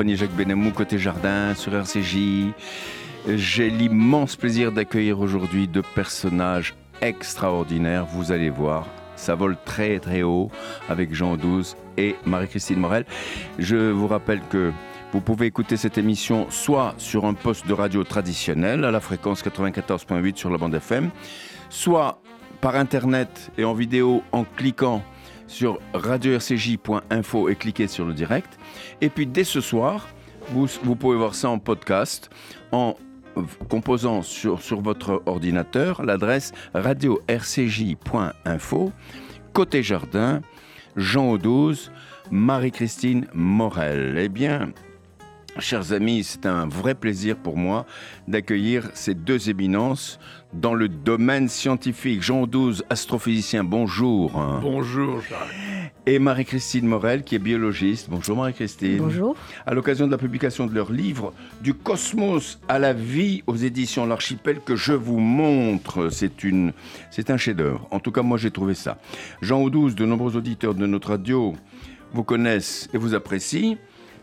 Compagnie Jacques Benamou, côté jardin, sur RCJ. J'ai l'immense plaisir d'accueillir aujourd'hui deux personnages extraordinaires, vous allez voir. Ça vole très très haut avec Jean Douze et Marie-Christine Morel. Je vous rappelle que vous pouvez écouter cette émission soit sur un poste de radio traditionnel à la fréquence 94.8 sur la bande FM, soit par internet et en vidéo en cliquant sur radio-rcj.info et cliquez sur le direct. Et puis dès ce soir, vous, pouvez voir ça en podcast en composant sur, sur votre ordinateur l'adresse radio-rcj.info, côté jardin, Jean Audouz, Marie-Christine Morel. Eh bien, Chers amis, c'est un vrai plaisir pour moi d'accueillir ces deux éminences dans le domaine scientifique. Jean Douze, astrophysicien, bonjour. Bonjour Jacques. Et Marie-Christine Morel, qui est biologiste. Bonjour Marie-Christine. Bonjour. À l'occasion de la publication de leur livre Du cosmos à la vie aux éditions L'Archipel que je vous montre, c'est une, c'est un chef-d'œuvre. En tout cas, moi j'ai trouvé ça. Jean Douze, de nombreux auditeurs de notre radio vous connaissent et vous apprécient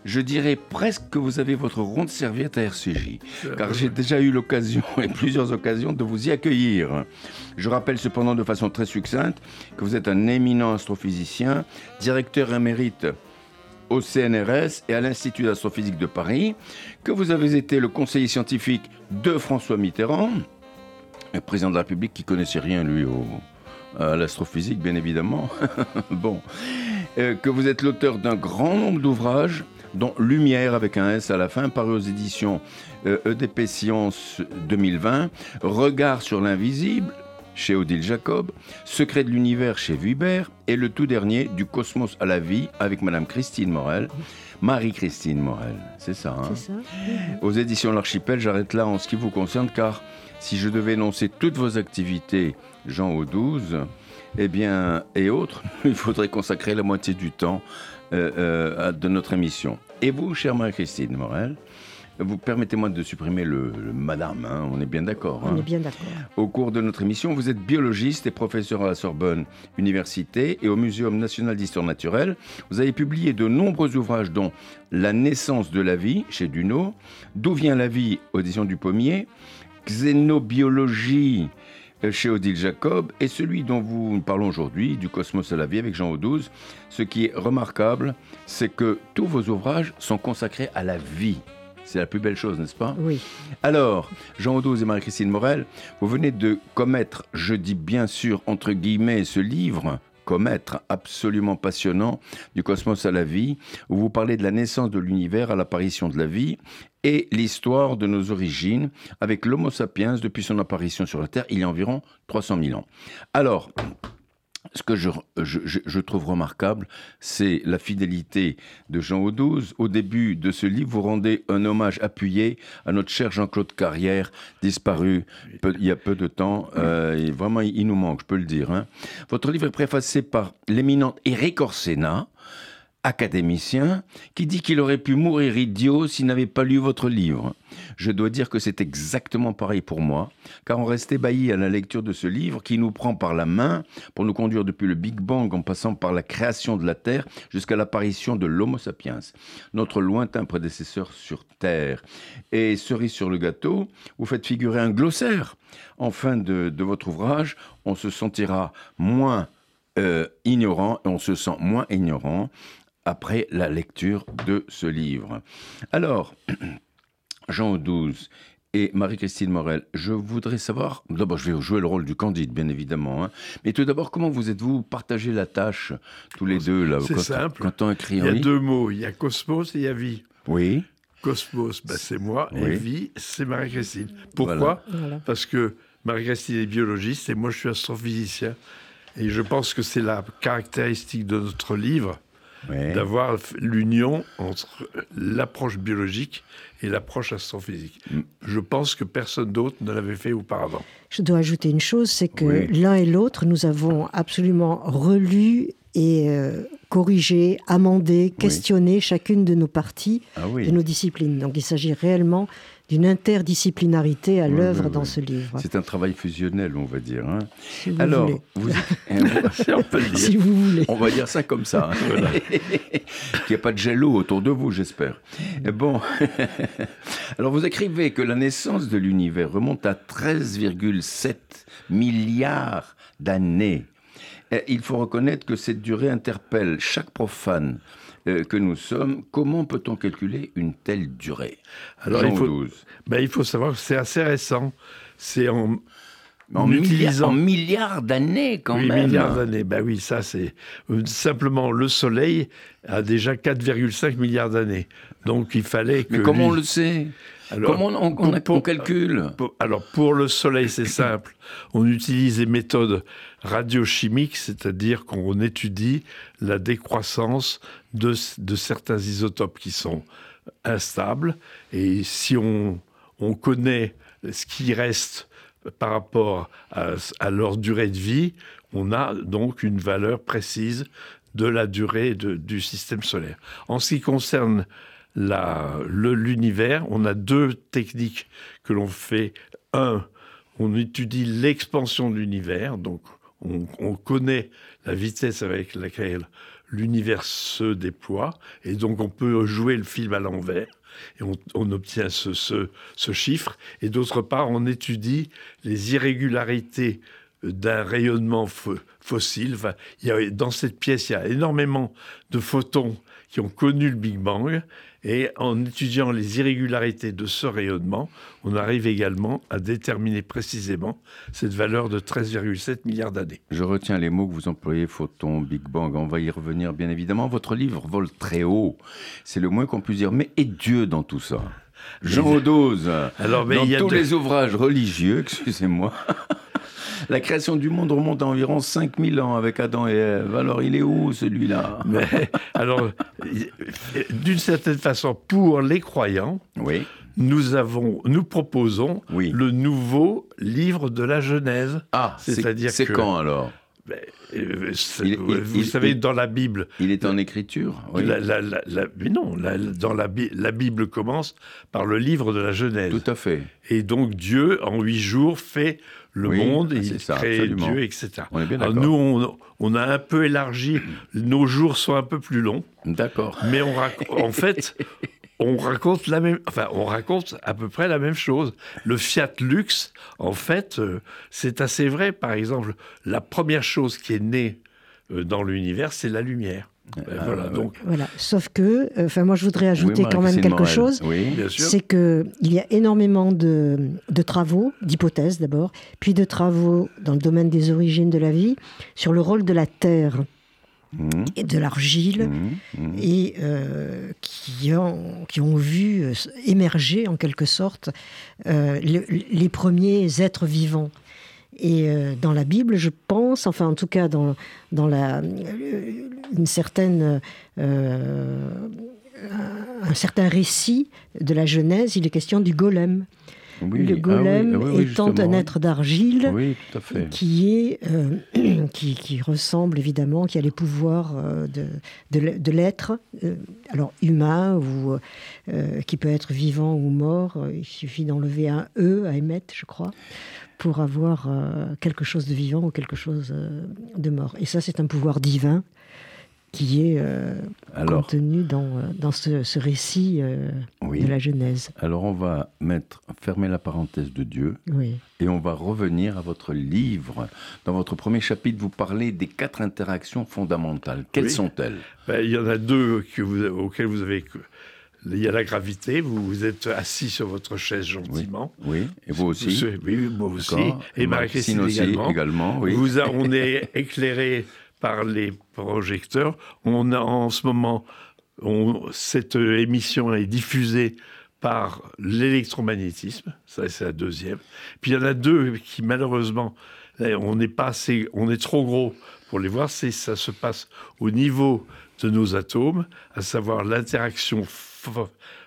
je dirais presque que vous avez votre ronde serviette à RCJ, car j'ai déjà eu l'occasion et plusieurs occasions de vous y accueillir. Je rappelle cependant de façon très succincte que vous êtes un éminent astrophysicien, directeur émérite au CNRS et à l'Institut d'astrophysique de Paris, que vous avez été le conseiller scientifique de François Mitterrand, le président de la République qui connaissait rien lui au, à l'astrophysique bien évidemment. bon, euh, que vous êtes l'auteur d'un grand nombre d'ouvrages dont Lumière avec un S à la fin, paru aux éditions EDP Science 2020, Regard sur l'invisible chez Odile Jacob, Secret de l'univers chez Vuibert et le tout dernier Du cosmos à la vie avec Madame Christine Morel. Marie-Christine Morel, c'est ça, hein? C'est ça. Aux éditions L'Archipel, j'arrête là en ce qui vous concerne car si je devais énoncer toutes vos activités, Jean au 12, eh bien, et autres, il faudrait consacrer la moitié du temps de notre émission. Et vous, chère Marie-Christine Morel, vous permettez-moi de supprimer le, le madame, hein, on est bien d'accord. On hein. est bien d'accord. Au cours de notre émission, vous êtes biologiste et professeur à la Sorbonne Université et au Muséum national d'histoire naturelle. Vous avez publié de nombreux ouvrages dont La naissance de la vie chez Duno, D'où vient la vie, audition du Pommier, Xénobiologie euh, chez Odile Jacob et celui dont vous nous parlons aujourd'hui, du cosmos à la vie avec Jean Audouze. Ce qui est remarquable, c'est que tous vos ouvrages sont consacrés à la vie. C'est la plus belle chose, n'est-ce pas? Oui. alors, Jean Audouze et Marie-Christine Morel, vous venez de commettre, je dis bien sûr entre guillemets, ce livre, commettre, absolument passionnant, du cosmos à la vie, où vous parlez de la naissance de l'univers à l'apparition de la vie et l'histoire de nos origines avec l'Homo sapiens depuis son apparition sur la Terre il y a environ 300 000 ans. Alors, ce que je, je- je- je trouve remarquable, c'est la fidélité de Jean Audouze. Au début de ce livre, vous rendez un hommage appuyé à notre cher Jean-Claude Carrière, disparu peu- il y a peu de temps. Euh, et vraiment, il, nous manque, je peux le dire. hein. Votre livre est préfacé par l'éminent Éric Orsena, académicien, qui dit qu'il aurait pu mourir idiot s'il n'avait pas lu votre livre. Je dois dire que c'est exactement pareil pour moi, car on reste ébahi à la lecture de ce livre qui nous prend par la main pour nous conduire depuis le Big Bang en passant par la création de la Terre jusqu'à l'apparition de l'Homo sapiens, notre lointain prédécesseur sur Terre. Et cerise sur le gâteau, vous faites figurer un glossaire. En fin de, votre ouvrage, on se sentira moins euh, ignorant et on se sent moins ignorant après la lecture de ce livre. Alors, Jean XII et Marie-Christine Morel, je voudrais savoir, d'abord je vais jouer le rôle du candide bien évidemment, hein, mais tout d'abord comment vous êtes-vous partagé la tâche tous les deux là C'est simple. Quand on écrit Il y a deux mots, il y a cosmos et il y a vie. Oui, Cosmos, bah, c'est moi, Oui. et vie, c'est Marie-Christine. Pourquoi? Voilà. Parce que Marie-Christine est biologiste et moi je suis astrophysicien. Et je pense que c'est la caractéristique de notre livre, Ouais. d'avoir l'union entre l'approche biologique et l'approche astrophysique. Mm. Je pense que personne d'autre ne l'avait fait auparavant. Je dois ajouter une chose, c'est que Oui. l'un et l'autre, nous avons absolument relu et euh, corrigé, amendé, questionné chacune de nos parties, Ah de oui. nos disciplines. Donc il s'agit réellement d'une interdisciplinarité à l'œuvre oui, dans oui. ce livre. C'est un travail fusionnel, on va dire. hein. Si vous Alors, voulez. vous, Si on peut le dire. Si vous voulez. on va dire ça comme ça. hein. Qu'il n'y a pas de jello autour de vous, j'espère. Et Bon. Alors, vous écrivez que la naissance de l'univers remonte à 13,7 milliards d'années. Il faut reconnaître que cette durée interpelle chaque profane euh, que nous sommes. Comment peut-on calculer une telle durée? Alors, Jean il faut-. Ben, il faut savoir que c'est assez récent. C'est en, En, milliards, utilisant en milliards d'années, quand 8 même. milliards d'années. Ben oui, ça c'est euh, simplement le Soleil a déjà 4,5 milliards d'années. Donc il fallait que. Mais comment lui- on le sait? Alors, Comment on, on- pour- on calcule pour- alors pour le Soleil, c'est simple. On utilise des méthodes radiochimiques, c'est-à-dire qu'on étudie la décroissance de, de certains isotopes qui sont instables. Et si on, on connaît ce qui reste par rapport à, à leur durée de vie, on a donc une valeur précise de la durée de- du système solaire. En ce qui concerne l'univers, on a deux techniques que l'on fait. Un, on étudie l'expansion de l'univers, donc on, on connaît la vitesse avec laquelle l'univers se déploie, et donc on peut jouer le film à l'envers, et on, obtient ce, chiffre. Et d'autre part, on étudie les irrégularités d'un rayonnement fo- fossile. Il y a, dans cette pièce, il y a énormément de photons qui ont connu le Big Bang. Et en étudiant les irrégularités de ce rayonnement, on arrive également à déterminer précisément cette valeur de 13,7 milliards d'années. Je retiens les mots que vous employez, photon, Big Bang, on va y revenir bien évidemment. Votre livre vole très haut, c'est le moins qu'on puisse dire. Mais est Dieu dans tout ça? Jean Alors, mais dans il y a tous de- les ouvrages religieux, excusez-moi, la création du monde remonte à environ 5000 ans avec Adam et Ève. Alors il est où celui-là? Alors, d'une certaine façon, pour les croyants, Oui, nous, avons, nous proposons oui. le nouveau livre de la Genèse. Ah, c'est C'est-à-dire c'est quand alors? Ben, euh, Il- vous il- savez, il- dans la Bible, Il est en écriture oui. la, la- la- la- mais non, dans la, la Bible commence par le livre de la Genèse. Tout à fait. Et donc Dieu, en huit jours, fait le Oui, monde, et c'est il ça, crée absolument. Dieu, etc. On est bien Alors nous, on, on a un peu élargi, nos jours sont un peu plus longs, D'accord. mais on en fait, on raconte la même, enfin, on raconte à peu près la même chose. Le Fiat Lux, en fait, euh, c'est assez vrai. Par exemple, la première chose qui est née euh, dans l'univers, c'est la lumière. Ben Ah, voilà, ouais. donc, Voilà. Sauf que, euh, enfin, moi, je voudrais ajouter Oui, quand même quelque Morel. chose. Oui. bien sûr. C'est qu'il y a énormément de, de travaux, d'hypothèses d'abord, puis de travaux dans le domaine des origines de la vie, sur le rôle de la terre Mhm, et de l'argile, mhm, mhm. et euh, qui, ont, qui ont vu euh, émerger en quelque sorte euh, le- les premiers êtres vivants. Et euh, dans la Bible, je pense, enfin en tout cas dans, dans la, euh, une certaine, euh, un certain récit de la Genèse, il est question du golem. Oui. Le Ah golem oui, ah oui, étant un être d'argile qui est euh, qui, qui ressemble évidemment, qui a les pouvoirs de, de l'être, euh, alors humain ou euh, qui peut être vivant ou mort. Il suffit d'enlever un e à émettre, je crois, pour avoir euh, quelque chose de vivant ou quelque chose euh, de mort. Et ça, c'est un pouvoir divin qui est euh, Alors, contenu dans, dans ce, ce récit euh, oui. de la Genèse. Alors on va mettre, fermer la parenthèse de Dieu Oui. et on va revenir à votre livre. Dans votre premier chapitre, vous parlez des quatre interactions fondamentales. Quelles Oui. sont-elles? Ben, il y en a deux que vous, auxquelles vous avez. Il y a la gravité, vous, vous êtes assis sur votre chaise gentiment. Oui, et vous aussi Oui, moi aussi. Et Marie-Christine aussi, également. également, oui. Vous a- on est éclairé par les projecteurs. On a en ce moment, on- cette émission est diffusée par l'électromagnétisme. Ça, c'est la deuxième. Puis il y en a deux qui, malheureusement, on n'est pas assez, on est trop gros pour les voir. Ça se passe au niveau de nos atomes, à savoir l'interaction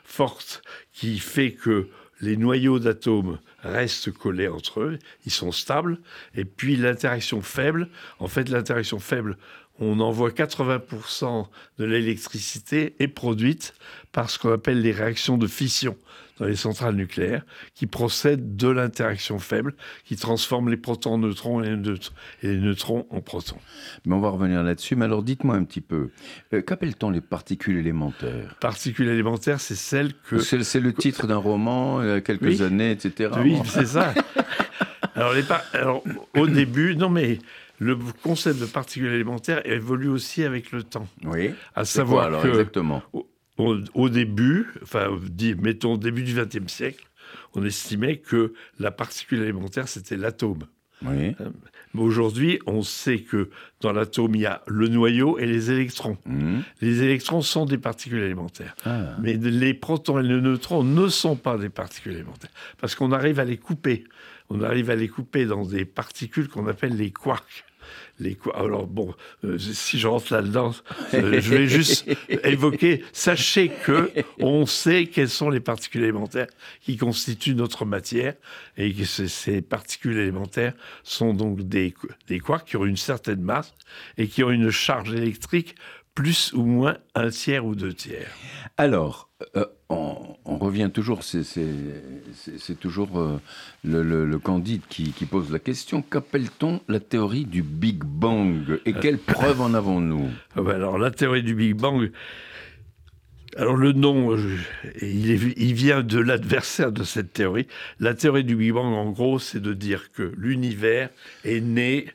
forte qui fait que les noyaux d'atomes restent collés entre eux, ils sont stables, et puis l'interaction faible, en fait l'interaction faible, on envoie 80% de l'électricité est produite par ce qu'on appelle les réactions de fission dans les centrales nucléaires, qui procèdent de l'interaction faible, qui transforment les protons en neutrons et les, neutrons en protons. Mais on va revenir là-dessus. Mais alors dites-moi un petit peu, euh, qu'appelle-t-on les particules élémentaires? Particules élémentaires, c'est celles que... C'est le titre d'un roman, il y a quelques années, etc. Oui, c'est ça. alors, les alors, au début, non mais le concept de particules élémentaires évolue aussi avec le temps. Oui. À savoir alors, que exactement? au, début, enfin, mettons au début du XXe siècle, on estimait que la particule élémentaire, c'était l'atome. Oui. Euh, mais aujourd'hui, on sait que dans l'atome, il y a le noyau et les électrons. Mmh. Les électrons sont des particules élémentaires. Ah. Mais les protons et les neutrons ne sont pas des particules élémentaires. Parce qu'on arrive à les couper. On arrive à les couper dans des particules qu'on appelle les quarks. Alors bon, euh, si je rentre là-dedans, euh, je vais juste évoquer. Sachez que on sait quelles sont les particules élémentaires qui constituent notre matière et que ces particules élémentaires sont donc des, des quarks qui ont une certaine masse et qui ont une charge électrique plus ou moins un tiers ou deux tiers. Alors, euh, on, revient toujours, c'est toujours euh, le, Candide qui, pose la question. Qu'appelle-t-on la théorie du Big Bang? Et quelles euh, preuves en avons-nous? Ah ben Alors, la théorie du Big Bang, alors le nom, il, il vient de l'adversaire de cette théorie. La théorie du Big Bang, en gros, c'est de dire que l'univers est né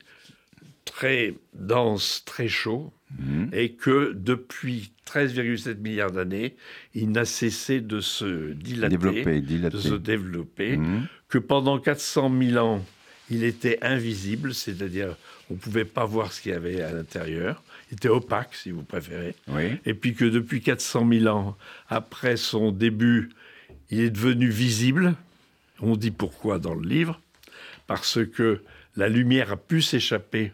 très dense, très chaud, Mhm. et que depuis 13,7 milliards d'années, il n'a cessé de se dilater, de se développer, mhm. que pendant 400 000 ans, il était invisible, c'est-à-dire on ne pouvait pas voir ce qu'il y avait à l'intérieur, il était opaque si vous préférez, et puis que depuis 400 000 ans, après son début, il est devenu visible, on dit pourquoi dans le livre, parce que la lumière a pu s'échapper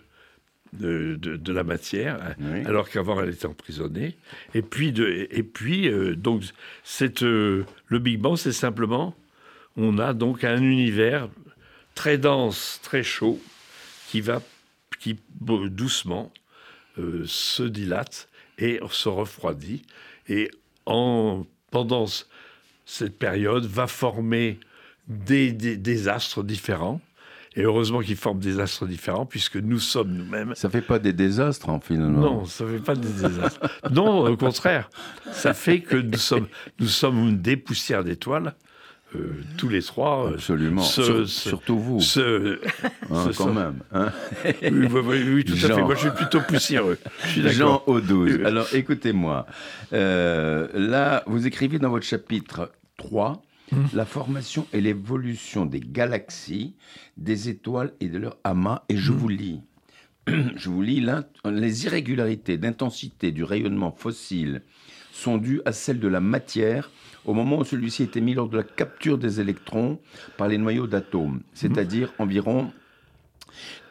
de, la matière, alors qu'avant elle était emprisonnée. Et puis, de, et puis euh, donc, cette, euh, le Big Bang, c'est simplement, on a donc un univers très dense, très chaud, qui va, qui doucement euh, se dilate et se refroidit. Et en, pendant cette période, va former des, des astres différents et heureusement qu'ils forment des astres différents, puisque nous sommes nous-mêmes. Ça fait pas des désastres, en finalement Non, ça fait pas des désastres. non, au contraire. Ça fait que nous sommes, nous sommes des poussières d'étoiles. Euh, tous les trois. Euh, Absolument. surtout vous. Ce, hein, quand même. Hein. oui, tout à fait. Moi, je suis plutôt poussiéreux. Je Jean Audouze. Alors, écoutez-moi. Euh, là, vous écrivez dans votre chapitre 3 Mmh. la formation et l'évolution des galaxies, des étoiles et de leur amas. Et je mmh. vous lis, je vous lis les irrégularités d'intensité du rayonnement fossile sont dues à celles de la matière au moment où celui-ci était mis lors de la capture des électrons par les noyaux d'atomes, c'est-à-dire mmh. environ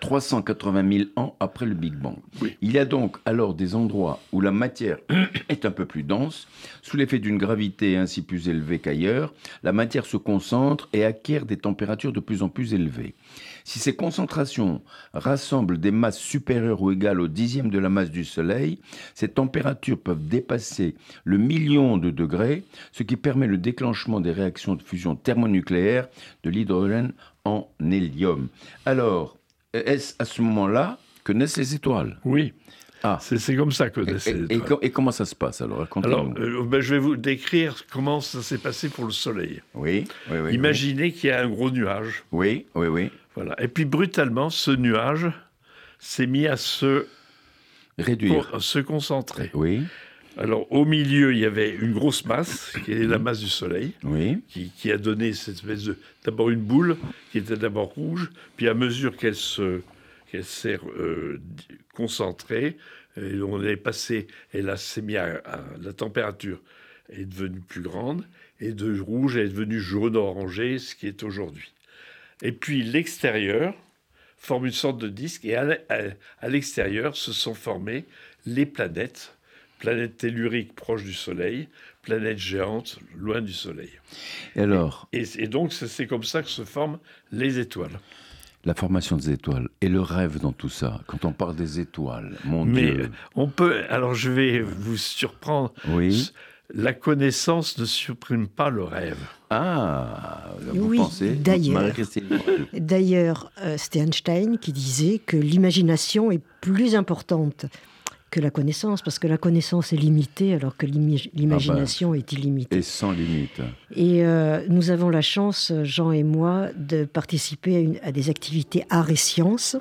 380 000 ans après le Big Bang. Il y a donc alors des endroits où la matière est un peu plus dense, sous l'effet d'une gravité ainsi plus élevée qu'ailleurs, la matière se concentre et acquiert des températures de plus en plus élevées. Si ces concentrations rassemblent des masses supérieures ou égales au dixième de la masse du Soleil, ces températures peuvent dépasser le million de degrés, ce qui permet le déclenchement des réactions de fusion thermonucléaire de l'hydrogène en hélium. Alors, est-ce à ce moment-là que naissent les étoiles Oui. Ah. C'est comme ça que naissent les étoiles. Et, comment ça se passe alors? Alors, euh, ben, je vais vous décrire comment ça s'est passé pour le Soleil. Oui, oui, oui. Imaginez qu'il y a un gros nuage. Oui, oui, oui. Voilà. Et puis brutalement, ce nuage s'est mis à se réduire, à se concentrer. Oui. Alors, au milieu, il y avait une grosse masse, qui est la masse du Soleil, oui. qui, a donné cette espèce de. D'abord une boule, qui était d'abord rouge, puis à mesure qu'elle se, qu'elle s'est euh, concentrée, et on est passé, et là, s'est mis à, La température est devenue plus grande, et de rouge, elle est devenue jaune-orangé, ce qui est aujourd'hui. Et puis l'extérieur, forme une sorte de disque et à l'extérieur se sont formées les planètes, planètes telluriques proches du Soleil, planètes géantes loin du Soleil. Et alors et, donc c'est comme ça que se forment les étoiles. La formation des étoiles et le rêve dans tout ça. Quand on parle des étoiles, mon Mais Dieu. on peut. Alors je vais vous surprendre. Oui. La connaissance ne supprime pas le rêve. Ah, vous oui, pensez D'ailleurs, d'ailleurs euh, c'était Einstein qui disait que l'imagination est plus importante que la connaissance, parce que la connaissance est limitée alors que l'imagination ah bah, est illimitée. Et sans limite. Et euh, nous avons la chance, Jean et moi, de participer à, à des activités arts et sciences.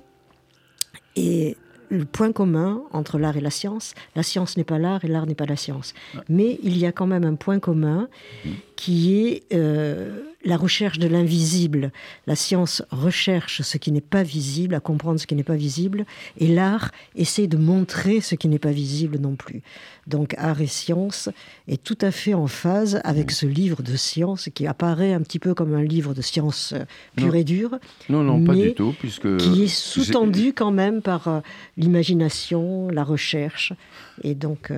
Et le point commun entre l'art et la science. La science n'est pas l'art et l'art n'est pas la science. Mais il y a quand même un point commun qui est euh, la recherche de l'invisible. La science recherche ce qui n'est pas visible, à comprendre ce qui n'est pas visible, et l'art essaie de montrer ce qui n'est pas visible non plus. Donc art et science est tout à fait en phase avec ce livre de science qui apparaît un petit peu comme un livre de science euh, pure et dure. Non, non, pas du tout, puisque... Qui est sous-tendu quand même par euh, l'imagination, la recherche. Et donc...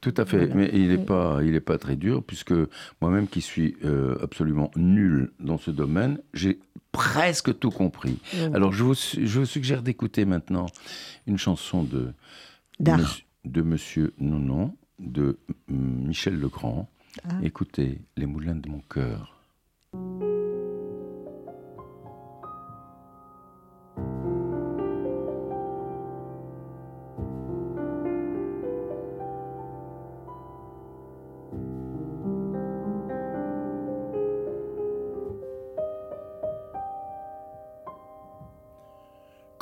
tout à fait, mais il n'est pas, il pas très dur, puisque moi-même qui suis euh, absolument nul dans ce domaine, j'ai presque tout compris. Mmh. Alors je vous, je suggère d'écouter maintenant une chanson de, de Monsieur non de Michel Legrand. Ah. Écoutez Les moulins de mon cœur.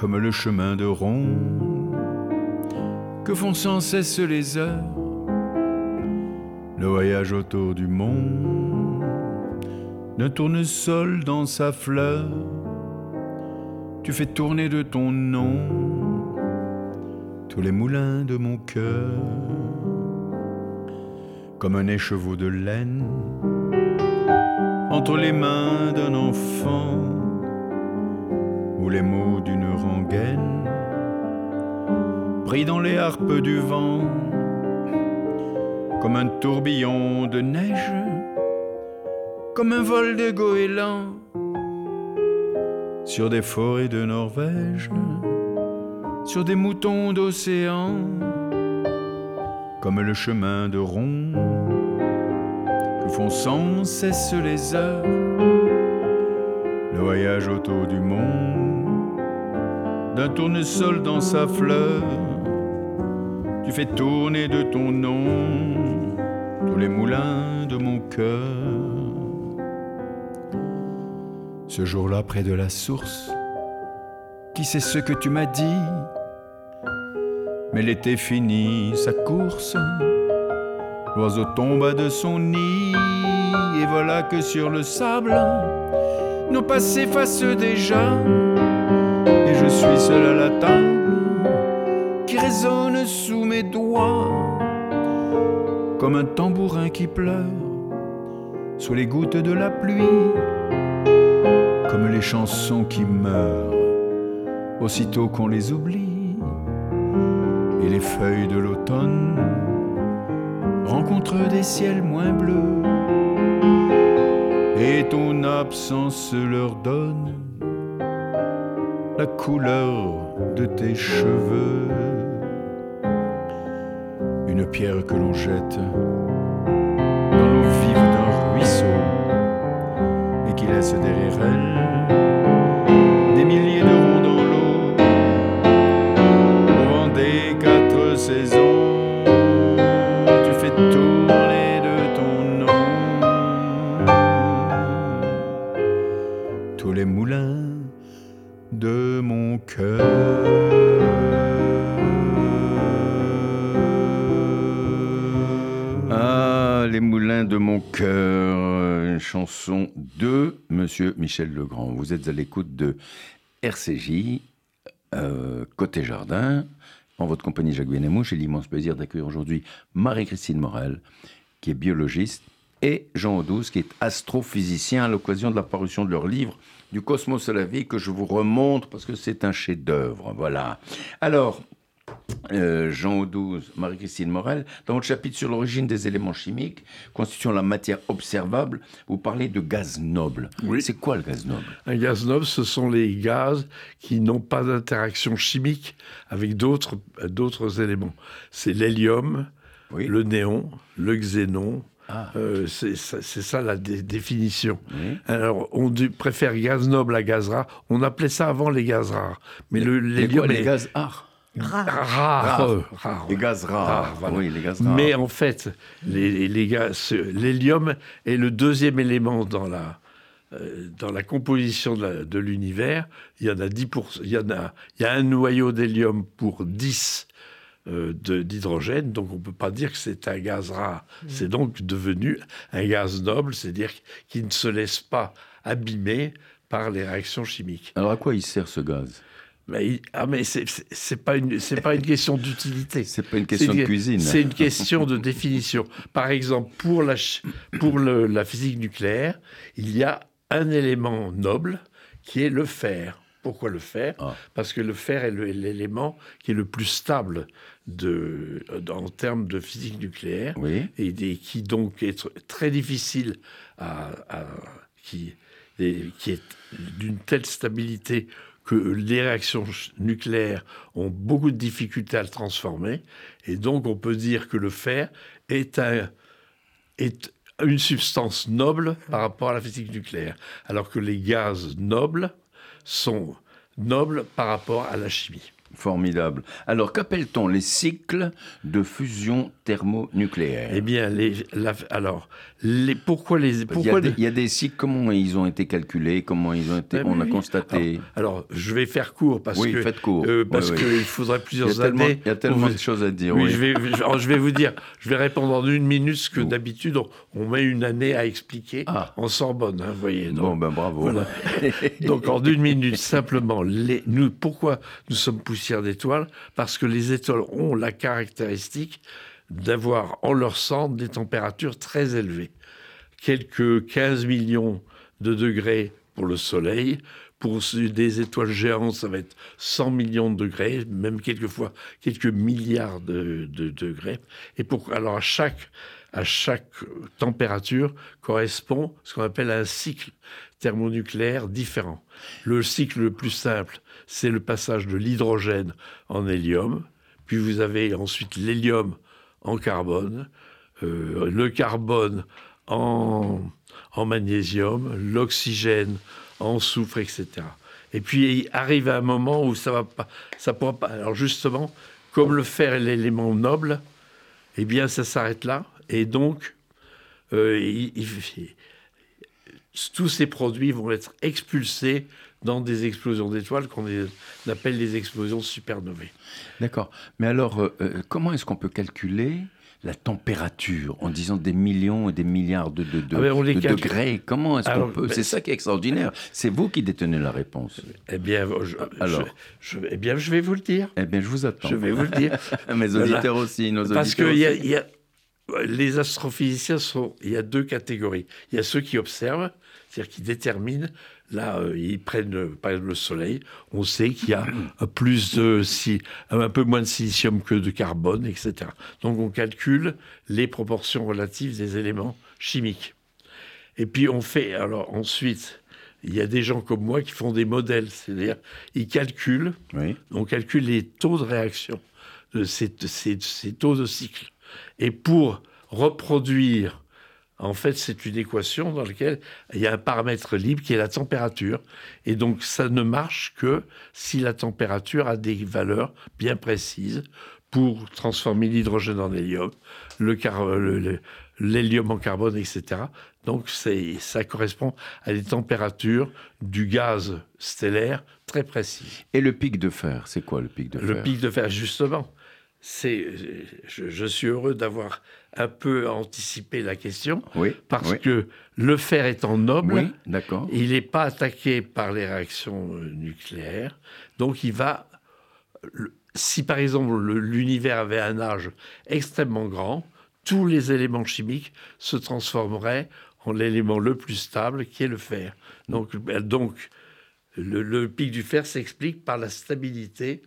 comme le chemin de ronde que font sans cesse les heures, le voyage autour du monde d'un tournesol dans sa fleur, tu fais tourner de ton nom tous les moulins de mon cœur, comme un écheveau de laine entre les mains d'un enfant les mots d'une rengaine. Brillent dans les harpes du vent comme un tourbillon de neige, comme un vol de goéland sur des forêts de Norvège, sur des moutons d'océan, comme le chemin de rond que font sans cesse les heures, le voyage autour du monde d'un tournesol dans sa fleur. Tu fais tourner de ton nom tous les moulins de mon cœur. Ce jour-là, près de la source, qui sait ce que tu m'as dit? Mais l'été finit sa course, l'oiseau tomba de son nid, et voilà que sur le sable, nos passés s'effacent déjà je suis seul à la table qui résonne sous mes doigts comme un tambourin qui pleure sous les gouttes de la pluie, comme les chansons qui meurent aussitôt qu'on les oublie et les feuilles de l'automne rencontrent des ciels moins bleus et ton absence leur donne la couleur de tes cheveux. Une pierre que l'on jette dans l'eau vive d'un ruisseau et qui laisse derrière elle mon cœur, une chanson de Monsieur Michel Legrand. Vous êtes à l'écoute de RCJ, euh, Côté Jardin, en votre compagnie Jacques Benamou. J'ai l'immense plaisir d'accueillir aujourd'hui Marie-Christine Morel, qui est biologiste, et Jean Audouze, qui est astrophysicien à l'occasion de la parution de leur livre Du cosmos à la vie, que je vous remonte parce que c'est un chef-d'œuvre. Voilà. Alors, euh, Jean Audouze, Marie-Christine Morel, dans votre chapitre sur l'origine des éléments chimiques constituant la matière observable, vous parlez de gaz noble. Oui. C'est quoi le gaz noble? Un gaz noble, ce sont les gaz qui n'ont pas d'interaction chimique avec d'autres éléments. C'est l'hélium, Oui. le néon, le xénon. Ah. Euh, c'est ça, la dé- définition. Oui. Alors, on préfère gaz noble à gaz rare. On appelait ça avant les gaz rares. Mais le- Les, l'hélium gaz rares? Rare. rare. Rares. rare, Les gaz rares. Rares, voilà. Oui, les gaz rares. Mais en fait, les, les gaz, ce- l'hélium est le deuxième élément dans la, euh, dans la composition de, la- de l'univers. Il y en a 10%, il y en a, il y a un noyau d'hélium pour 10 euh, de- d'hydrogène, donc on ne peut pas dire que c'est un gaz rare. C'est donc devenu un gaz noble, c'est-à-dire qui ne se laisse pas abîmer par les réactions chimiques. Alors, à quoi il sert ce gaz? Mais, ah, mais c'est pas une c'est pas une question d'utilité. C'est pas une question de cuisine. C'est une question de définition. Par exemple, pour la, pour le- la physique nucléaire, il y a un élément noble qui est le fer. Pourquoi le fer? Ah. Parce que le fer est l'élément qui est le plus stable de, en termes de physique nucléaire Oui. et des- qui donc est tr- très difficile à, à- qui, et qui est d'une telle stabilité que les réactions nucléaires ont beaucoup de difficultés à le transformer et donc on peut dire que le fer est est une substance noble par rapport à la physique nucléaire alors que les gaz nobles sont nobles par rapport à la chimie. Formidable. Alors, qu'appelle-t-on les cycles de fusion thermonucléaire? Eh bien, les, la- alors, les, pourquoi les... il, y a Pourquoi des, il y a des cycles, comment ils ont été calculés, comment ils ont été, Ah, on a constaté. Alors, je vais faire court parce Oui, que faites court. euh, parce oui. qu'il faudrait plusieurs années. il y a tellement de choses à dire. Oui, je vais, je, je vais vous dire, je vais répondre en une minute ce que d'habitude on, on met une année à expliquer Ah. en Sorbonne, hein, vous voyez. Bon, ben bravo. voilà. donc en une minute simplement, les, nous, pourquoi nous sommes d'étoiles Parce que les étoiles ont la caractéristique d'avoir en leur centre des températures très élevées. Quelques 15 millions de degrés pour le Soleil. Pour des étoiles géantes, ça va être 100 millions de degrés, même quelquefois quelques milliards de, de degrés. Et pour, alors à chaque, à chaque température correspond ce qu'on appelle un cycle thermonucléaire différent. Le cycle le plus simple, c'est le passage de l'hydrogène en hélium, puis vous avez ensuite l'hélium en carbone, euh, le carbone en, en magnésium, l'oxygène en soufre, etc. Et puis il arrive un moment où ça va pas, ça pourra pas. Alors justement, comme le fer est l'élément noble, eh bien ça s'arrête là, et donc euh, tous ces produits vont être expulsés dans des explosions d'étoiles qu'on appelle les explosions supernovae. D'accord. Mais alors, euh, euh, comment est-ce qu'on peut calculer la température en disant des millions et des milliards de, de, de- Ah ben, on les de calcule. degrés? Comment est-ce qu'on Alors, peut? ben, C'est ça qui est extraordinaire. C'est vous qui détenez la réponse. Eh bien, je, Alors. je- je- eh bien, je vais vous le dire. Eh bien, je vous attends. Je vais vous le dire. Mes Voilà. auditeurs aussi, nos Parce auditeurs que y y a- les astrophysiciens sont. Il y a deux catégories. Il y a ceux qui observent, c'est-à-dire qui déterminent. Là, euh, ils prennent euh, par exemple le Soleil. On sait qu'il y a plus de si, un peu moins de silicium que de carbone, etc. Donc, on calcule les proportions relatives des éléments chimiques. Et puis, on fait. Alors, ensuite, il y a des gens comme moi qui font des modèles, c'est-à-dire ils calculent Oui. on calcule les taux de réaction de ces, ces taux de cycle. Et pour reproduire, en fait, c'est une équation dans laquelle il y a un paramètre libre qui est la température. Et donc, ça ne marche que si la température a des valeurs bien précises pour transformer l'hydrogène en hélium, le le- le- l'hélium en carbone, etc. Donc, ça correspond à des températures du gaz stellaire très précises. Et le pic de fer, c'est quoi le pic de Le fer? pic de fer, justement, c'est, je, je suis heureux d'avoir un peu anticipé la question, Oui. parce oui. que le fer étant noble, Oui, il n'est pas attaqué par les réactions euh, nucléaires, donc il va. Si par exemple le- l'univers avait un âge extrêmement grand, tous les éléments chimiques se transformeraient en l'élément le plus stable qui est le fer. Donc, ben, donc le, le pic du fer s'explique par la stabilité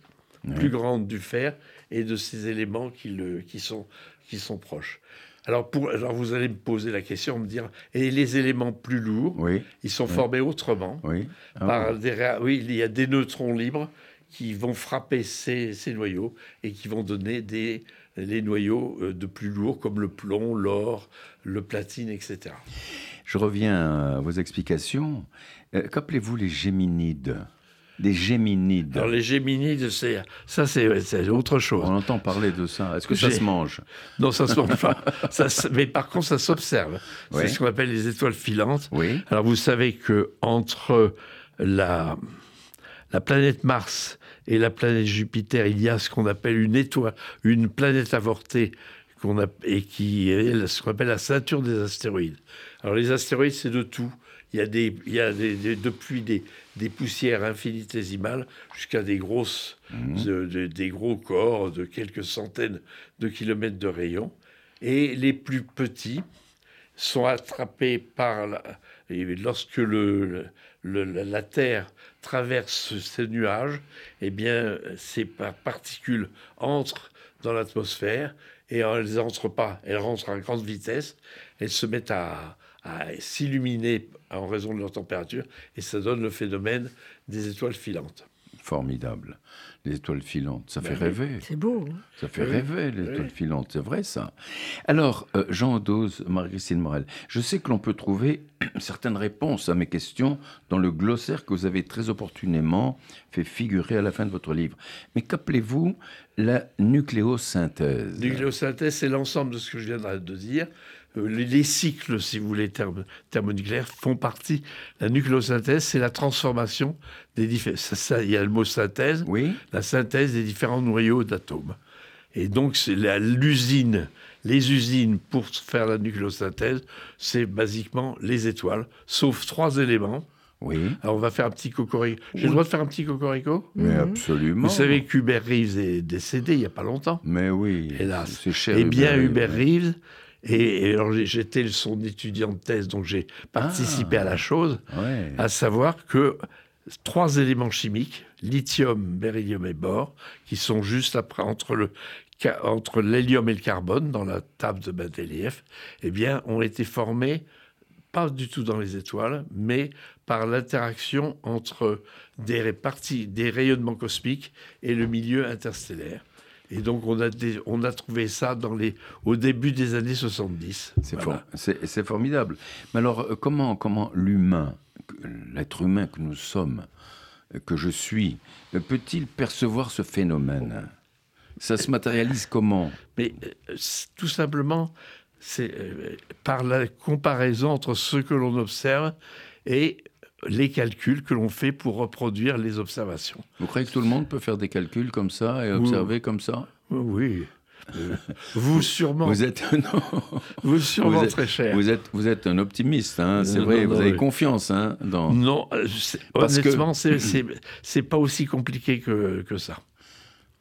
plus grande du fer et de ces éléments qui, le, qui, sont, qui sont proches. Alors, pour, alors vous allez me poser la question, me dire, et les éléments plus lourds, Oui, ils sont formés autrement. oui. Ah, Par des réa- oui, il y a des neutrons libres qui vont frapper ces, ces noyaux et qui vont donner des, les noyaux euh, de plus lourds comme le plomb, l'or, le platine, etc. Je reviens à vos explications. Euh, Qu'appelez-vous les géminides? Des géminides. Alors les géminides, c'est ça, c'est autre chose. On entend parler de ça. Est-ce que ça se mange? Non, ça se mange pas. Ça se- mais par contre, ça s'observe. C'est ce qu'on appelle les étoiles filantes. Oui. Alors vous savez que entre la, la planète Mars et la planète Jupiter, il y a ce qu'on appelle une étoile, une planète avortée qu'on a, et qui est ce qu'on appelle la ceinture des astéroïdes. Alors les astéroïdes, c'est de tout. Il y a, des, il y a des, des- depuis des, des poussières infinitésimales jusqu'à des grosses, de- de- des gros corps de quelques centaines de kilomètres de rayon. Et les plus petits, sont attrapés par la, et lorsque le, la Terre traverse ces nuages, eh bien, ces par- particules entrent dans l'atmosphère et elles n'entrent pas, elles rentrent à grande vitesse, elles se mettent à, à s'illuminer en raison de leur température et ça donne le phénomène des étoiles filantes. Formidable. Les étoiles filantes, ça fait Ben oui. rêver. C'est beau. hein. Ça fait Oui, rêver, les oui. étoiles filantes, c'est vrai ça. Alors, euh, Jean Odoz, Marie-Christine Morel, je sais que l'on peut trouver certaines réponses à mes questions dans le glossaire que vous avez très opportunément fait figurer à la fin de votre livre. Mais qu'appelez-vous la nucléosynthèse? Nucléosynthèse, c'est l'ensemble de ce que je viens de dire. Euh, Les, les cycles, si vous voulez, thermo- thermonucléaires, font partie. La nucléosynthèse, c'est la transformation des différents. Ça, ça, il y a le mot synthèse, Oui la synthèse des différents noyaux d'atomes. Et donc, c'est la- l'usine, les usines pour faire la nucléosynthèse, c'est basiquement les étoiles, sauf trois éléments. Oui, Alors, on va faire un petit cocorico. J'ai le droit de faire un petit cocorico? Mais Mhm. absolument. Vous savez qu'Hubert Reeves est décédé il n'y a pas longtemps. Mais oui, Hélas. c'est cher. Eh bien, Hubert Hubert Reeves, et, et alors j'étais son étudiant de thèse, donc j'ai participé à la chose, Ouais. à savoir que trois éléments chimiques, lithium, beryllium et bore, qui sont juste après entre le entre l'hélium et le carbone dans la table de Mendeleïev, eh bien, ont été formés pas du tout dans les étoiles, mais par l'interaction entre des parties, des rayonnements cosmiques et le milieu interstellaire. Et donc, on a, des- on a trouvé ça dans les, au début des années 70. C'est Voilà. for- formidable. Mais alors, euh, comment, comment l'humain, l'être humain que nous sommes, euh, que je suis, euh, peut-il percevoir ce phénomène? Ça se matérialise comment? Mais tout simplement, c'est par la comparaison entre ce que l'on observe et les calculs que l'on fait pour reproduire les observations. Vous croyez que tout le monde peut faire des calculs comme ça et Oui. observer comme ça? Oui. Euh, vous sûrement, Vous êtes non, vous sûrement vous êtes- très cher. vous êtes vous êtes un optimiste, hein, c'est vrai. non, vous non, avez oui. confiance, hein, dans. Non, euh, que- honnêtement, c'est- c'est c'est pas aussi compliqué que, que ça.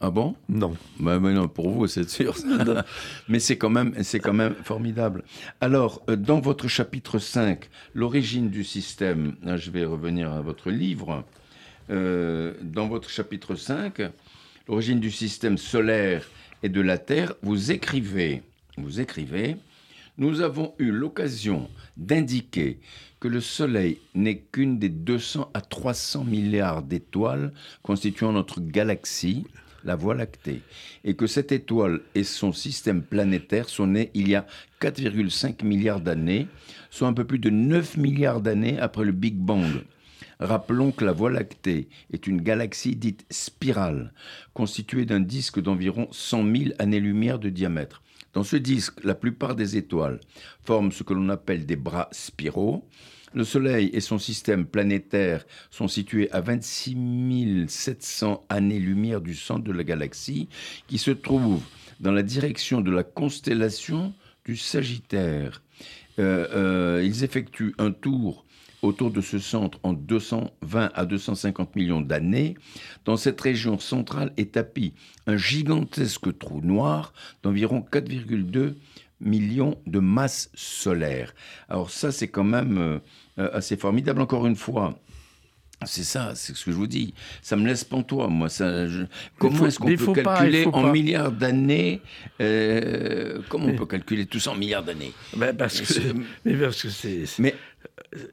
Ah bon? Non. Bah, mais non, pour vous, c'est sûr. mais c'est quand même, quand même formidable. Alors, euh, dans votre chapitre 5, l'origine du système, là, je vais revenir à votre livre. Euh, dans votre chapitre 5, l'origine du système solaire et de la Terre, vous écrivez, vous écrivez, nous avons eu l'occasion d'indiquer que le Soleil n'est qu'une des 200 à 300 milliards d'étoiles constituant notre galaxie, la Voie lactée, et que cette étoile et son système planétaire sont nés il y a 4,5 milliards d'années, soit un peu plus de 9 milliards d'années après le Big Bang. Rappelons que la Voie lactée est une galaxie dite spirale, constituée d'un disque d'environ 100 000 années-lumière de diamètre. Dans ce disque, la plupart des étoiles forment ce que l'on appelle des bras spiraux, Le Soleil et son système planétaire sont situés à 26 700 années-lumière du centre de la galaxie, qui se trouve dans la direction de la constellation du Sagittaire. Euh, euh, ils effectuent un tour autour de ce centre en 220 à 250 millions d'années. Dans cette région centrale est tapis un gigantesque trou noir d'environ 4,2 millions de masses solaires. Alors ça, c'est quand même euh, assez formidable. Encore une fois, c'est ça, c'est ce que je vous dis. Ça me laisse pantois, moi. Ça, Comment est-ce qu'on peut calculer en milliards d'années euh, Comment on peut calculer tout ça en milliards d'années? Ben, parce, que, mais parce que c'est. Mais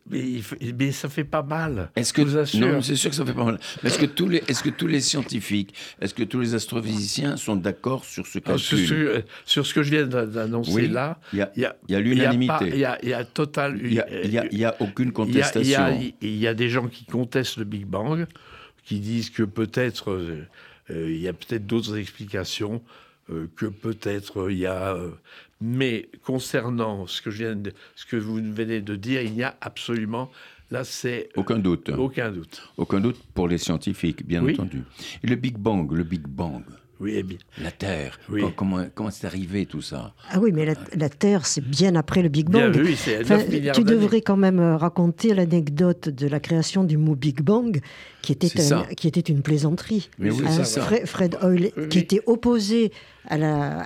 mais, mais, ça fait pas mal. Est-ce que non, c'est sûr que ça fait pas mal. Est-ce que tous les, est-ce que tous les scientifiques, est-ce que tous les astrophysiciens sont d'accord sur ce ah, calcul sur, sur, ce que je viens d'annoncer là, il y a, y a l'unanimité. Il y a, y a total. Il y a, y a, aucune contestation. Il y, a des gens qui contestent le Big Bang, qui disent que peut-être euh, euh, il y a peut-être d'autres explications. Euh, que peut-être il y a mais concernant ce que, je viens de, ce que vous venez de dire, il n'y a absolument Là, c'est aucun doute. Aucun doute. Aucun doute pour les scientifiques, bien entendu. Et le Big Bang, le Big Bang. Oui, eh bien. La Terre. Comment, comment c'est arrivé tout ça Ah oui, mais la, Terre, c'est bien après le Big Bang. oui, c'est Tu devrais quand même euh, raconter l'anecdote de la création du mot Big Bang, qui était, qui était une plaisanterie. Mais oui, hein, ça. Fred, Hoyle, qui était opposé à, la,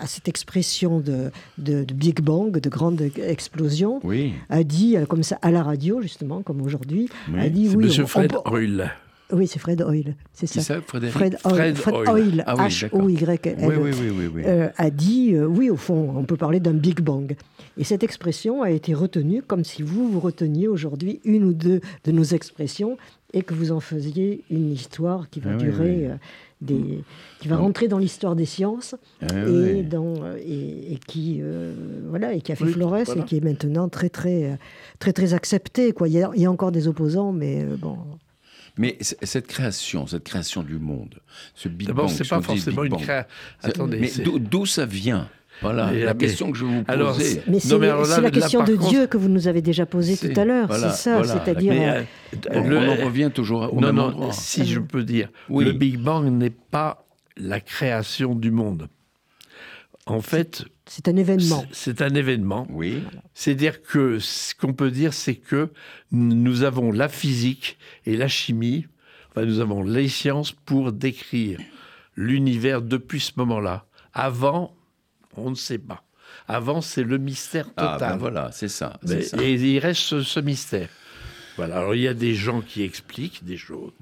à, cette expression de, de, Big Bang, de grande explosion, a dit, euh, comme ça, à la radio, justement, comme aujourd'hui, a dit oui. Monsieur Fred Hoyle. Oui, c'est Fred Hoyle, c'est ça. ça Fred, Fred, Hoyle, Fred Hoyle, H-O-Y-L, oui, oui, oui, oui, euh, a dit, euh, oui, au fond, on peut parler d'un Big Bang. Et cette expression a été retenue comme si vous, vous reteniez aujourd'hui une ou deux de nos expressions et que vous en faisiez une histoire qui va ah durer... Euh, des, qui va rentrer dans l'histoire des sciences ah et, dans, et, qui voilà et qui a fait Flores et qui est maintenant très très très très accepté quoi. Il y a, il y a encore des opposants mais bon mais cette création, cette création du monde, ce Big Bang. D'abord, c'est pas forcément une création. Attendez. Mais d'où ça vient? Voilà la question que je vous posais. Mais c'est la question de Dieu que vous nous avez déjà posée tout à l'heure. c'est ça, c'est-à-dire. Euh, on, en revient toujours au non, même endroit. Si je peux dire, le Big Bang n'est pas la création du monde. En fait, c'est un événement. C'est un événement. Oui. C'est-à-dire que ce qu'on peut dire, c'est que nous avons la physique et la chimie, enfin, nous avons les sciences pour décrire l'univers depuis ce moment-là. Avant, on ne sait pas. Avant, c'est le mystère total. Ah ben voilà, c'est ça, Et il reste ce mystère. Voilà. Alors il y a des gens qui expliquent des choses,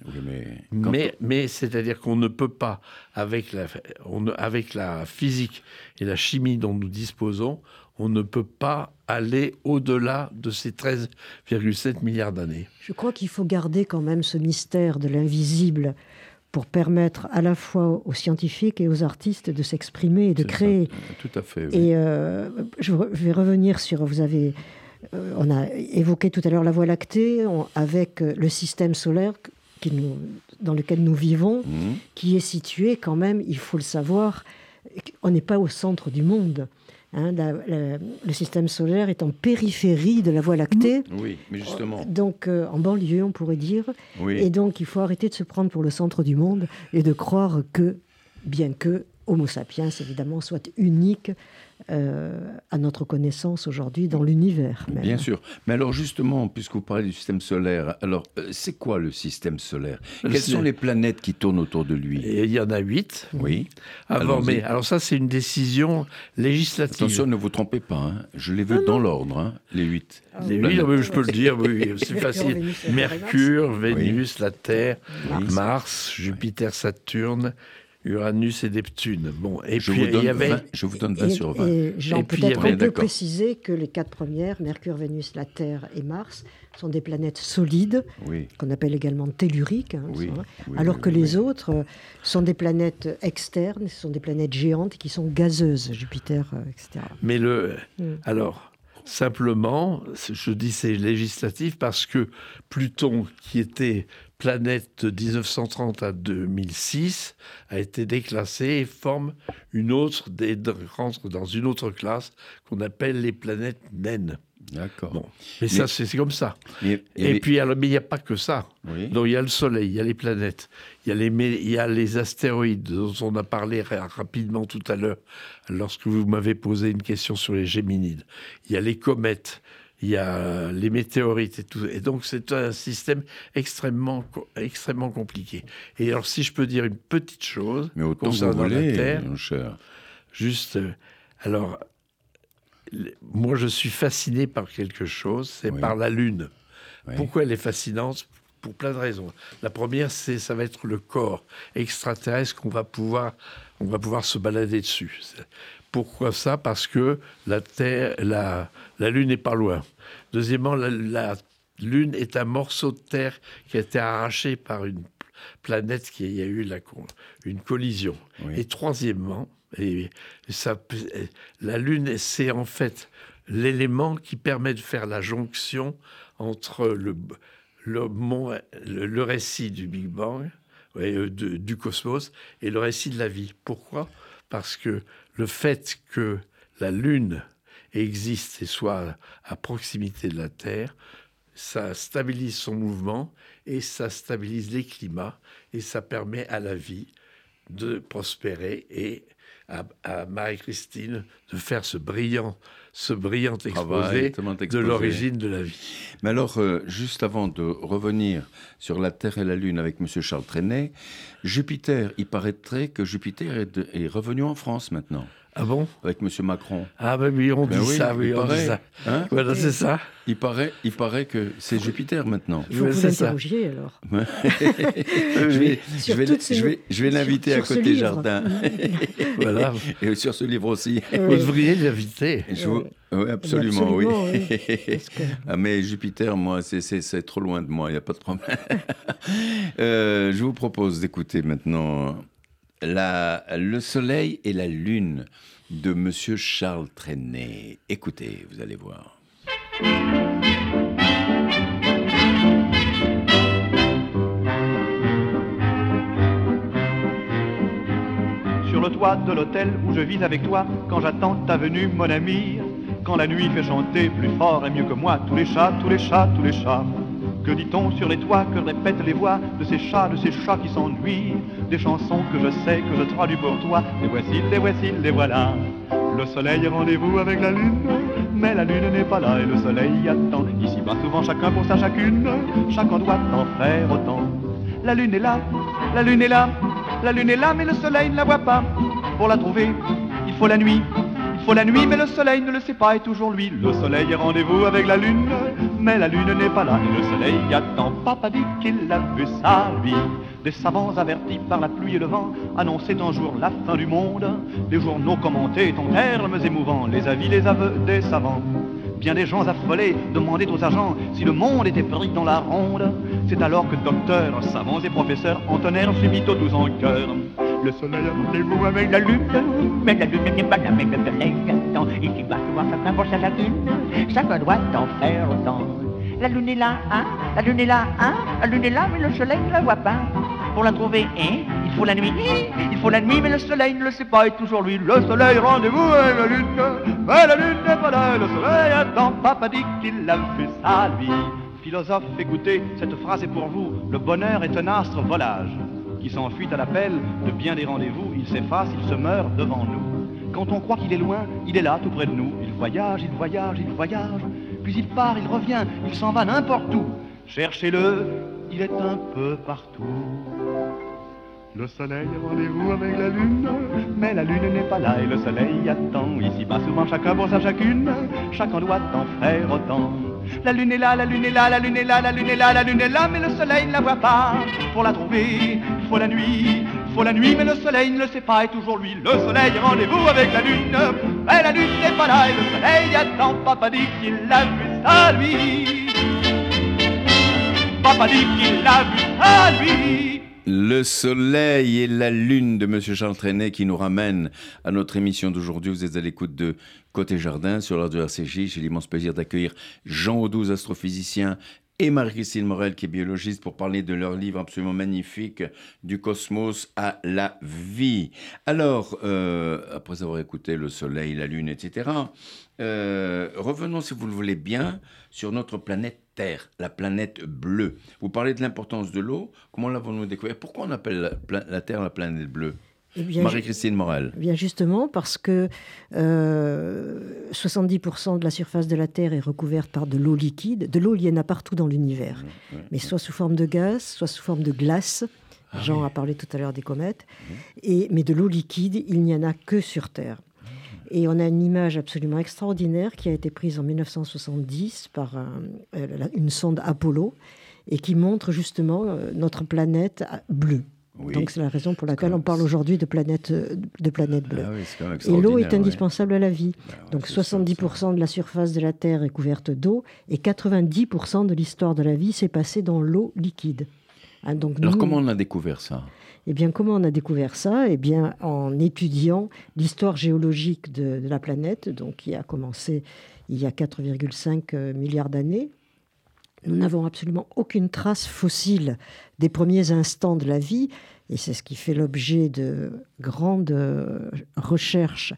mais, mais, c'est-à-dire qu'on ne peut pas, avec la, avec la physique et la chimie dont nous disposons, on ne peut pas aller au-delà de ces 13,7 milliards d'années. Je crois qu'il faut garder quand même ce mystère de l'invisible pour permettre à la fois aux scientifiques et aux artistes de s'exprimer et de créer. Tout à fait. Et euh, je vais revenir sur, vous avez euh, on a évoqué tout à l'heure la Voie lactée avec euh, le système solaire dans lequel nous vivons, mhm. qui est situé quand même, il faut le savoir, on n'est pas au centre du monde. Hein. le système solaire est en périphérie de la Voie lactée. Mhm. Oui, mais justement. Donc, euh, en banlieue, on pourrait dire. Et donc, il faut arrêter de se prendre pour le centre du monde et de croire que, bien que Homo sapiens, évidemment, soit unique euh, à notre connaissance aujourd'hui dans l'univers. Bien sûr. Mais alors justement, puisque vous parlez du système solaire, alors euh, c'est quoi le système solaire? Quelles sont les planètes qui tournent autour de lui? Il y en a huit. Oui. Avant, mais alors ça c'est une décision législative. Attention, ne vous trompez pas. Hein. Je les veux dans l'ordre, hein, les huit. les huit, ah je peux le dire. Oui, c'est facile. Mercure, Vénus, la Terre, Mars, Jupiter, Saturne. Uranus et Neptune. Bon, et je puis vous donne il y avait 20, je vous donne 20 sur 20. Et, Jean, peut-être on peut préciser que les quatre premières, Mercure, Vénus, la Terre et Mars, sont des planètes solides, qu'on appelle également telluriques, hein, alors que les autres euh, sont des planètes externes, ce sont des planètes géantes qui sont gazeuses, Jupiter, euh, etc. Mais le, mm. alors, simplement, je dis c'est législatif parce que Pluton, qui était planète de 1930 à 2006 a été déclassée et forme une autre, rentre dans une autre classe qu'on appelle les planètes naines. D'accord. Bon. Mais, ça, c'est comme ça. Mais- Et puis, alors, mais il n'y a pas que ça. oui. Donc, il y a le Soleil, il y a les planètes, il y a les, il y a les astéroïdes dont on a parlé ra- rapidement tout à l'heure lorsque vous m'avez posé une question sur les Géminides. Il y a les comètes, il y a euh, les météorites et tout. Et donc, c'est un système extrêmement, extrêmement compliqué. Et alors, si je peux dire une petite chose Mais autant concernant la voulez, Terre, mon cher. Juste, euh, alors, moi je suis fasciné par quelque chose, c'est Oui. par la Lune. Oui. Pourquoi elle est fascinante? Pour plein de raisons. La première, c'est ça va être le corps extraterrestre qu'on va pouvoir, on va pouvoir se balader dessus. Pourquoi ça? Parce que la Terre, la, la Lune n'est pas loin. Deuxièmement, la, la Lune est un morceau de terre qui a été arraché par une planète qui y a eu la, une collision. Oui. Et troisièmement, et ça, la Lune, c'est en fait l'élément qui permet de faire la jonction entre le, le, mon- le, le récit du Big Bang, ouais, euh, de- du cosmos, et le récit de la vie. Pourquoi? Parce que le fait que la Lune existe et soit à proximité de la Terre, ça stabilise son mouvement et ça stabilise les climats et ça permet à la vie de prospérer et à, à Marie-Christine de faire ce brillant, ce brillant Travail exposé tellement de exposé. l'origine de la vie. Mais alors, euh, juste avant de revenir sur la Terre et la Lune avec M. Charles Trenet, Jupiter, il paraîtrait que Jupiter est, de- est revenu en France maintenant, Ah bon avec M. Macron. Ah ben oui, on dit Ben oui, ça, oui, on dit ça. Hein Voilà, c'est ça. il, paraît, il paraît que c'est Jupiter maintenant. Il faut Ouais, que vous c'est ça. l'interrogiez alors. je vais, je vais, je vais, je vais sur- l'inviter à côté jardin. Voilà. Et sur ce livre aussi. Vous Oui. devriez l'inviter. Vous-. Oui, absolument, oui. Que- Ah, mais Jupiter, moi, c'est- c'est c'est trop loin de moi, il n'y a pas de problème. Euh, je vous propose d'écouter maintenant la, Le Soleil et la Lune de Monsieur Charles Trenet. Écoutez, vous allez voir. Sur le toit de l'hôtel où je vis avec toi, quand j'attends ta venue, mon ami, quand la nuit fait chanter plus fort et mieux que moi tous les chats, tous les chats, tous les chats. Que dit-on sur les toits, que répètent les voix de ces chats, de ces chats qui s'ennuient Des chansons que je sais, que je traduis pour toi, les voici, les voici, les voilà. Le soleil est rendez-vous avec la lune, mais la lune n'est pas là et le soleil attend. Ici-bas, souvent chacun pour sa chacune, chacun doit en faire autant. La lune est là, la lune est là, la lune est là, mais le soleil ne la voit pas. Pour la trouver, il faut la nuit. Faut la nuit, mais le soleil ne le sait pas, et toujours lui. Le soleil est rendez-vous avec la lune, mais la lune n'est pas là, et le soleil attend. Papa dit qu'il a vu ça, lui. Des savants avertis par la pluie et le vent annonçaient un jour la fin du monde. Les journaux commentaient en termes émouvants les avis, les aveux des savants. Bien des gens affolés demandaient aux agents si le monde était pris dans la ronde. C'est alors que docteurs, savants et professeurs entonnèrent subito tous en chœur. Le soleil a rendez-vous avec la lune, mais la lune n'est pas mais le soleil attend. Ici va souvent chacun pour sa lagune, chacun doit en faire autant. La lune est là, hein, la lune est là, hein, la lune est là, mais le soleil ne la voit pas. Pour la trouver, hein, il faut la nuit, il faut la nuit, mais le soleil ne le sait pas, et toujours lui, le soleil, rendez-vous avec la lune, mais la lune n'est pas là, le soleil attend, papa dit qu'il a vu ça, lui. Philosophe, écoutez, cette phrase est pour vous, le bonheur est un astre volage, qui s'enfuit à l'appel de bien des rendez-vous, il s'efface, il se meurt devant nous. Quand on croit qu'il est loin, il est là, tout près de nous, il voyage, il voyage, il voyage, puis il part, il revient, il s'en va n'importe où. Cherchez-le, il est un peu partout. Le soleil est rendez-vous avec la lune, mais la lune n'est pas là et le soleil attend. Ici-bas, souvent chacun pour sa chacune, chacun doit en faire autant. La lune est là, la lune est là, la lune est là, la lune est là, la lune est là, mais le soleil ne la voit pas. Pour la trouver, il faut la nuit, il faut la nuit, mais le soleil ne le sait pas et toujours lui. Le soleil rendez-vous avec la lune, mais la lune n'est pas là et le soleil attend. Papa dit qu'il a vu ça lui. Papa dit qu'il a vu ça lui. Le soleil et la lune de Monsieur Charles Trenet qui nous ramène à notre émission d'aujourd'hui. Vous êtes à l'écoute de Côté Jardin sur l'heure de RCJ. J'ai l'immense plaisir d'accueillir Jean Audouze, astrophysicien et Marie-Christine Morel, qui est biologiste, pour parler de leur livre absolument magnifique, Du cosmos à la vie. Alors, euh, après avoir écouté le Soleil, la Lune, etc., euh, revenons, si vous le voulez bien, sur notre planète Terre, la planète bleue. Vous parlez de l'importance de l'eau. Comment l'avons-nous découvert? Pourquoi on appelle la, la Terre la planète bleue? Eh Marie-Christine Morel. Eh bien justement parce que 70% euh, de la surface de la Terre est recouverte par de l'eau liquide. De l'eau, il y en a partout dans l'univers, mais soit sous forme de gaz, soit sous forme de glace. Ah Jean a parlé tout à l'heure des comètes. Et, mais de l'eau liquide, il n'y en a que sur Terre. Et on a une image absolument extraordinaire qui a été prise en 1970 par euh, une sonde Apollo et qui montre justement euh, notre planète bleue. Donc c'est la raison pour laquelle on parle aujourd'hui de planète, de planète bleue. Ah et l'eau est indispensable à la vie. Bah Donc 70% de la surface de la Terre est couverte d'eau et 90% de l'histoire de la vie s'est passée dans l'eau liquide. Hein, donc Alors comment on a découvert ça? Eh bien, comment on a découvert ça? Eh bien, en étudiant l'histoire géologique de, de, la planète, donc qui a commencé il y a 4,5 milliards d'années, nous n'avons absolument aucune trace fossile des premiers instants de la vie, et c'est ce qui fait l'objet de grandes recherches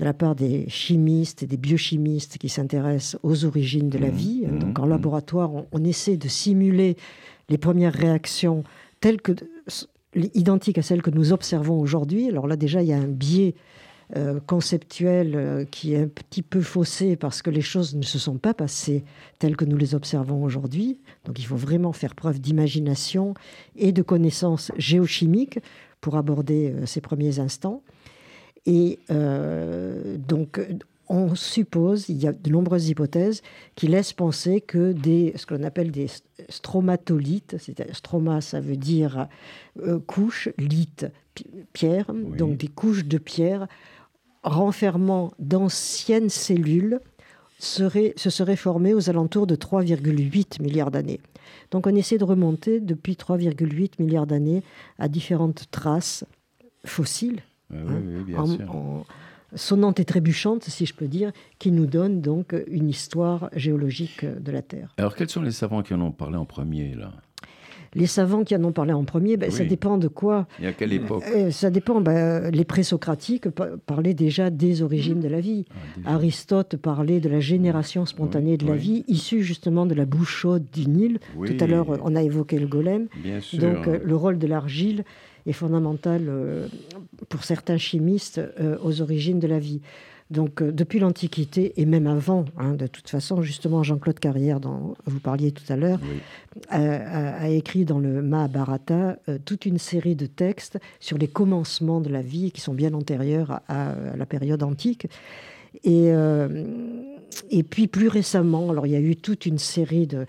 de la part des chimistes et des biochimistes qui s'intéressent aux origines de la mmh, vie. Mmh, Donc en mmh. laboratoire, on, essaie de simuler les premières réactions telles que identiques à celles que nous observons aujourd'hui. Alors là déjà, il y a un biais euh, conceptuel euh, qui est un petit peu faussé parce que les choses ne se sont pas passées telles que nous les observons aujourd'hui. Donc il faut vraiment faire preuve d'imagination et de connaissances géochimiques pour aborder euh, ces premiers instants. Et donc on suppose, il y a de nombreuses hypothèses qui laissent penser que des, ce qu'on appelle des stromatolites, c'est stroma, ça veut dire couche, lite, pierre, donc des couches de pierre renfermant d'anciennes cellules serait, se serait formé aux alentours de 3,8 milliards d'années. Donc on essaie de remonter depuis 3,8 milliards d'années à différentes traces fossiles, oui, hein, bien sûr. Sonnantes et trébuchantes, si je peux dire, qui nous donnent donc une histoire géologique de la Terre. Alors quels sont les savants qui en ont parlé en premier là? Les savants qui en ont parlé en premier, ben, ça dépend de quoi. Et à quelle époque? Euh, Ça dépend. Ben, les présocratiques parlaient déjà des origines de la vie. Ah, Aristote parlait de la génération spontanée de la vie, issue justement de la bouche chaude du Nil. Tout à l'heure, on a évoqué le golem. Donc, euh, le rôle de l'argile est fondamental euh, pour certains chimistes aux origines de la vie. Donc, euh, depuis l'Antiquité et même avant, hein, de toute façon, justement, Jean-Claude Carrière, dont vous parliez tout à l'heure, a, écrit dans le Mahabharata euh, toute une série de textes sur les commencements de la vie qui sont bien antérieurs à la période antique. Et, euh, et puis plus récemment, alors il y a eu toute une série de.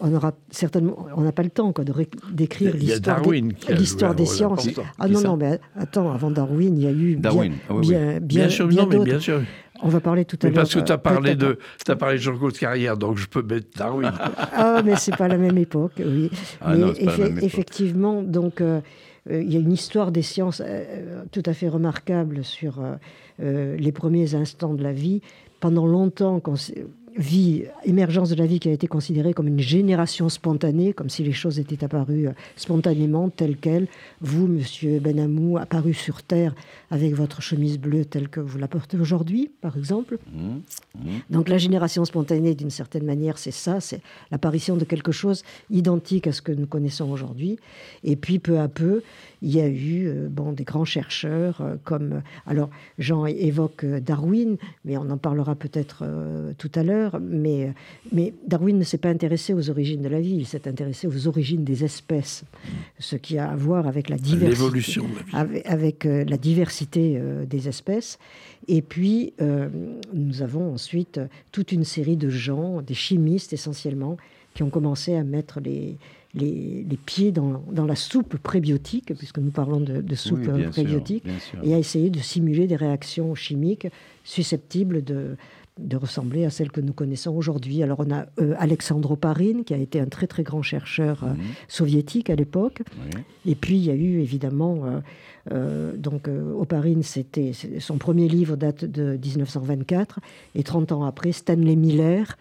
On aura certainement, on n'a pas le temps quoi, de d'écrire l'histoire des, l'histoire des sciences. Ah non non, mais attends, avant Darwin, il y a eu Darwin. bien, ah bien, bien, sûr, bien, non, mais bien sûr. On va parler tout à l'heure. Parce que tu as parlé de, as parlé de Jean-Claude Carrière, donc je peux mettre Darwin. ah, mais c'est pas la même époque, oui. Ah, mais non, pas la même époque. effectivement, donc. Euh, euh, il y a une histoire des sciences euh, tout à fait remarquable sur les premiers instants de la vie. Pendant longtemps, vie, émergence de la vie qui a été considérée comme une génération spontanée, comme si les choses étaient apparues euh, spontanément, telles quelles. Vous, monsieur Benamou, apparu sur Terre avec votre chemise bleue telle que vous la portez aujourd'hui, par exemple. Mmh, mmh. Donc la génération spontanée, d'une certaine manière, c'est ça, c'est l'apparition de quelque chose identique à ce que nous connaissons aujourd'hui. Et puis, peu à peu, il y a eu euh, bon, des grands chercheurs euh, comme... Alors, Jean évoque Darwin, mais on en parlera peut-être tout à l'heure mais, mais Darwin ne s'est pas intéressé aux origines de la vie, il s'est intéressé aux origines des espèces, ce qui a à voir avec la diversité, avec, avec euh, la diversité euh, des espèces. Et puis, euh, nous avons ensuite toute une série de gens, des chimistes essentiellement, qui ont commencé à mettre les, les, pieds dans, dans, la soupe prébiotique, puisque nous parlons de, soupe prébiotique, et à essayer de simuler des réactions chimiques susceptibles de, de ressembler à celle que nous connaissons aujourd'hui. Alors on a euh, Alexandre Oparin, qui a été un très très grand chercheur euh, mhm. soviétique à l'époque. Et puis il y a eu évidemment, euh, donc Oparin, c'était son premier livre date de 1924, et 30 ans après, Stanley Miller,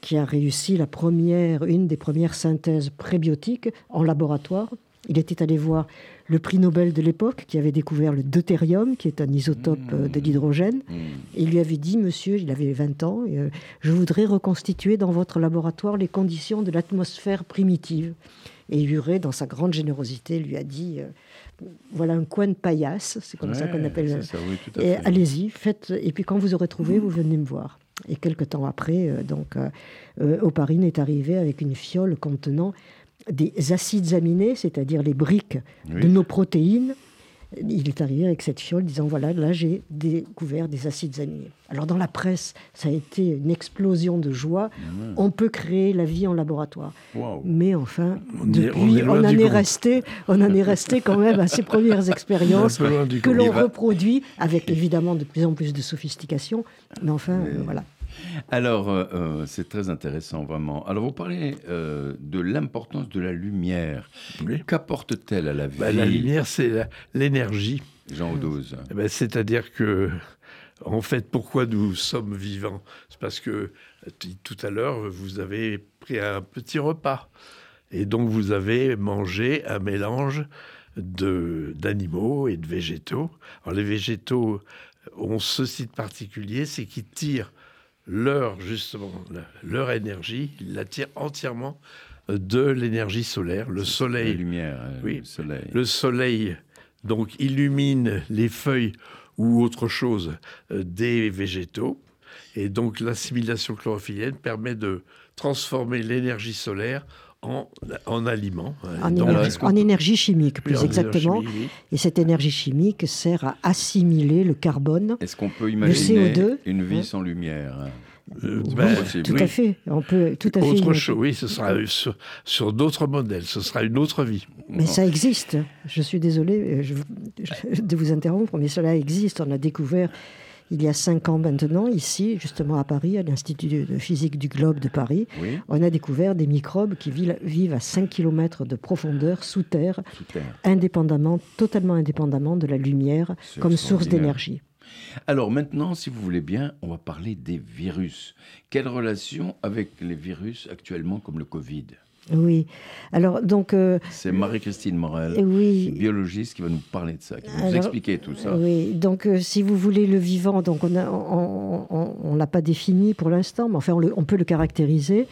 qui a réussi la première, une des premières synthèses prébiotiques en laboratoire. Il était allé voir le prix Nobel de l'époque qui avait découvert le deutérium, qui est un isotope euh, de l'hydrogène. Mmh. Et il lui avait dit, monsieur, il avait 20 ans, euh, je voudrais reconstituer dans votre laboratoire les conditions de l'atmosphère primitive. Et Urey, dans sa grande générosité, lui a dit, euh, voilà un coin de paillasse, c'est comme ça qu'on appelle. ça, oui, Et allez-y, faites. Et puis quand vous aurez trouvé, vous venez me voir. Et quelques temps après, euh, donc, euh, Oparine est arrivé avec une fiole contenant des acides aminés, c'est-à-dire les briques Oui. de nos protéines. Il est arrivé avec cette fiole disant voilà, là j'ai découvert des acides aminés. Alors dans la presse, ça a été une explosion de joie. On peut créer la vie en laboratoire. Mais enfin, On est- depuis, on est on, loin en est resté, on en est resté quand même à ces premières expériences que l'on reproduit avec évidemment de plus en plus de sophistication. Mais enfin, voilà. Alors, euh, euh, c'est très intéressant, vraiment. Alors, vous parlez euh, de l'importance de la lumière. Oui. Qu'apporte-t-elle à la vie Bah, la lumière, c'est l'énergie. Jean Audose. Eh ben, C'est-à-dire que, en fait, pourquoi nous sommes vivants? C'est parce que tout à l'heure, vous avez pris un petit repas. Et donc, vous avez mangé un mélange d'animaux et de végétaux. Alors, les végétaux ont ceci de particulier, c'est qu'ils tirent leur, justement, leur énergie, la tirent entièrement de l'énergie solaire. Le La soleil lumière, euh, Oui. le soleil. le soleil donc illumine les feuilles ou autre chose euh, des végétaux et donc l'assimilation chlorophyllienne permet de transformer l'énergie solaire en, en aliment. En, Donc, énergie, est-ce qu'on en énergie chimique, plus en exactement. Et cette énergie chimique sert à assimiler le carbone. Est-ce qu'on peut imaginer CO2, une vie hein. sans lumière Euh, C'est ben. Tout oui. à fait. On peut tout à fait. Autre imaginer. chose, oui, ce sera sur, sur d'autres modèles, ce sera une autre vie. Mais ça existe. Je suis désolée euh, je- je- de vous interrompre, mais cela existe. On a découvert il y a cinq ans maintenant, ici, justement à Paris, à l'Institut de physique du globe de Paris, Oui, on a découvert des microbes qui vivent à 5 km de profondeur sous terre, sous terre. indépendamment, totalement indépendamment de la lumière comme source d'énergie. Alors maintenant, si vous voulez bien, on va parler des virus. Quelle relation avec les virus actuellement comme le Covid? Oui. Alors, donc, euh, C'est Marie-Christine Morel, oui. biologiste, qui va nous parler de ça, qui va nous Alors, expliquer tout ça. Oui, donc euh, si vous voulez le vivant, donc on a- on, l'a pas défini pour l'instant, mais enfin on, le- on peut le caractériser.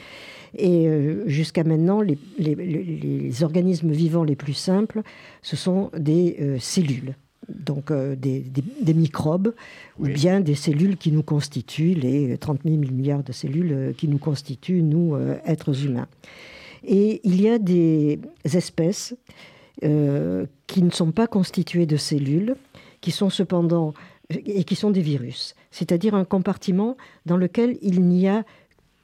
Et euh, jusqu'à maintenant, les, les- les- les organismes vivants les plus simples, ce sont des cellules, donc euh, des, des- des microbes, Oui. ou bien des cellules qui nous constituent, les 30 000 milliards de cellules qui nous constituent, nous, euh, êtres humains. Et il y a des espèces euh, qui ne sont pas constituées de cellules, qui sont cependant et qui sont des virus, c'est-à-dire un compartiment dans lequel il n'y a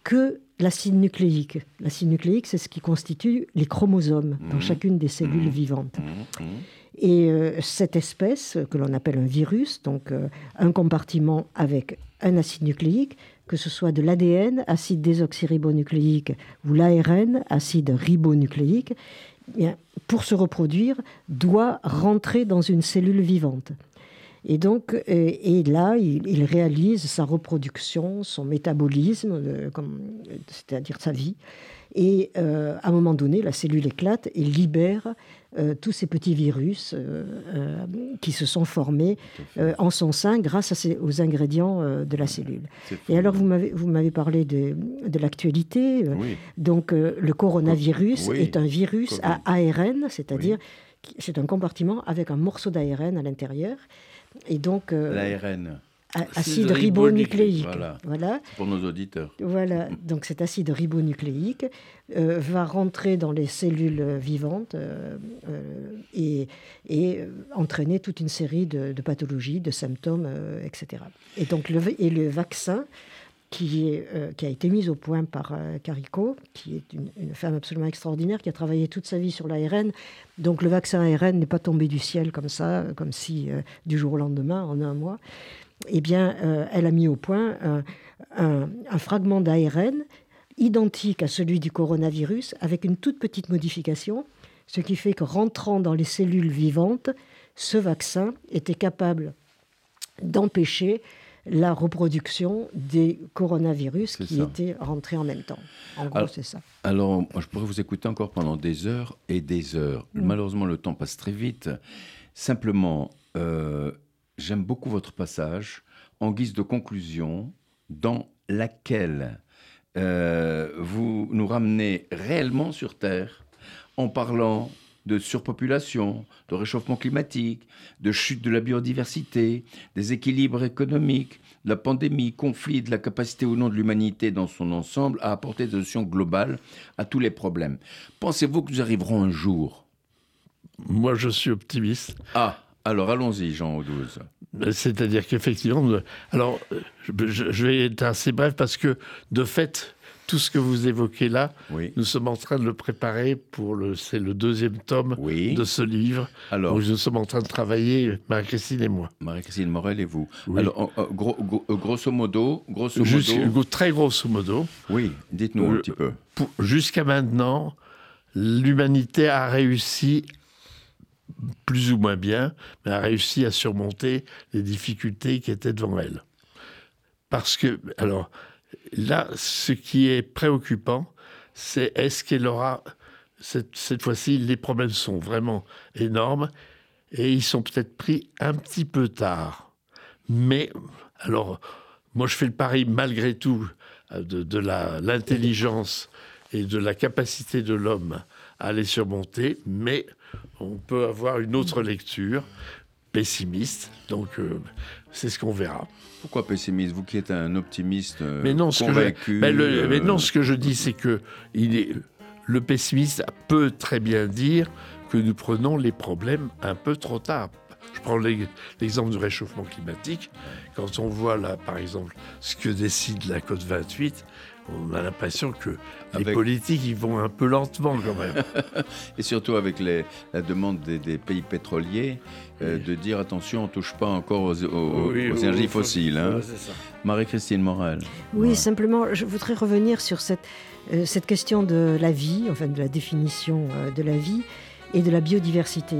que l'acide nucléique. L'acide nucléique, c'est ce qui constitue les chromosomes dans Mhm. chacune des cellules Mhm. vivantes. Mmh, mmh. Et euh, cette espèce, que l'on appelle un virus, donc euh, un compartiment avec un acide nucléique, que ce soit de l'ADN, acide désoxyribonucléique, ou l'ARN, acide ribonucléique, eh bien, pour se reproduire, doit rentrer dans une cellule vivante. Et donc, euh, et là, il, réalise sa reproduction, son métabolisme, euh, c'est-à-dire sa vie. Et euh, à un moment donné, la cellule éclate et libère euh, tous ces petits virus euh, euh, qui se sont formés en son sein grâce à ces- aux ingrédients de la cellule. Et alors, vous m'avez, parlé de, de l'actualité. Oui, Donc, le coronavirus Oui. est un virus Covid. à ARN, c'est-à-dire c'est un compartiment avec un morceau d'ARN à l'intérieur. Et donc, l'ARN, Acide ribonucléique, voilà. pour nos auditeurs. Voilà, donc cet acide ribonucléique euh, va rentrer dans les cellules vivantes euh, euh, et, et, entraîner toute une série de, de pathologies, de symptômes, euh, etc. Et donc le, et le vaccin qui, est, euh, qui a été mis au point par euh, Carico, qui est une, une femme absolument extraordinaire, qui a travaillé toute sa vie sur l'ARN. Donc le vaccin ARN n'est pas tombé du ciel comme ça, comme si euh, du jour au lendemain, en un mois. Eh bien, euh, elle a mis au point un, un- un fragment d'ARN identique à celui du coronavirus, avec une toute petite modification, ce qui fait que rentrant dans les cellules vivantes, ce vaccin était capable d'empêcher la reproduction des coronavirus qui ça. étaient rentrés en même temps. En gros, Alors- c'est ça. Alors, moi, je pourrais vous écouter encore pendant des heures et des heures. Mm. Malheureusement, le temps passe très vite. Simplement, euh, j'aime beaucoup votre passage en guise de conclusion dans laquelle euh, vous nous ramenez réellement sur Terre en parlant de surpopulation, de réchauffement climatique, de chute de la biodiversité, des équilibres économiques, de la pandémie, conflit, de la capacité ou non de l'humanité dans son ensemble à apporter des solutions globales à tous les problèmes. Pensez-vous que nous arriverons un jour? Moi, je suis optimiste. Ah, alors allons-y, Jean Audouze. C'est-à-dire qu'effectivement, alors euh, je, vais être assez bref parce que de fait, tout ce que vous évoquez là, Oui. nous sommes en train de le préparer pour le, c'est le deuxième tome Oui. de ce livre. Alors, Donc nous sommes en train de travailler, Marie-Christine et moi. Marie-Christine Morel et vous. Oui. Alors, gros- gros- euh, grosso modo, grosso modo, très grosso modo, oui, dites-nous un Euh, petit peu. jusqu'à maintenant, l'humanité a réussi plus ou moins bien, mais a réussi à surmonter les difficultés qui étaient devant elle. Parce que, alors, là, ce qui est préoccupant, c'est est-ce qu'elle aura, cette, cette fois-ci, les problèmes sont vraiment énormes et ils sont peut-être pris un petit peu tard. Mais, alors, moi, je fais le pari, malgré tout, de, de l'intelligence et de la capacité de l'homme à les surmonter, mais on peut avoir une autre lecture pessimiste. Donc, euh, c'est ce qu'on verra. Pourquoi pessimiste? Vous qui êtes un optimiste euh, Mais non, ce que je- convaincu. Mais, le- euh, mais non, ce que je dis, c'est que il est, le pessimiste peut très bien dire que nous prenons les problèmes un peu trop tard. Je prends l'ex- l'exemple du réchauffement climatique. Quand on voit là, par exemple, ce que décide la COP 28, on a l'impression que les politiques, ils vont un peu lentement quand même. Et surtout avec les- la demande des, des pays pétroliers euh, Oui. de dire attention, on touche pas encore aux, aux- Oui, aux oui, énergies oui, fossiles. hein. Ouais, c'est ça. Marie-Christine Morel. Oui, Ouais. simplement, je voudrais revenir sur cette, euh, cette question de la vie, enfin de la définition euh, de la vie et de la biodiversité.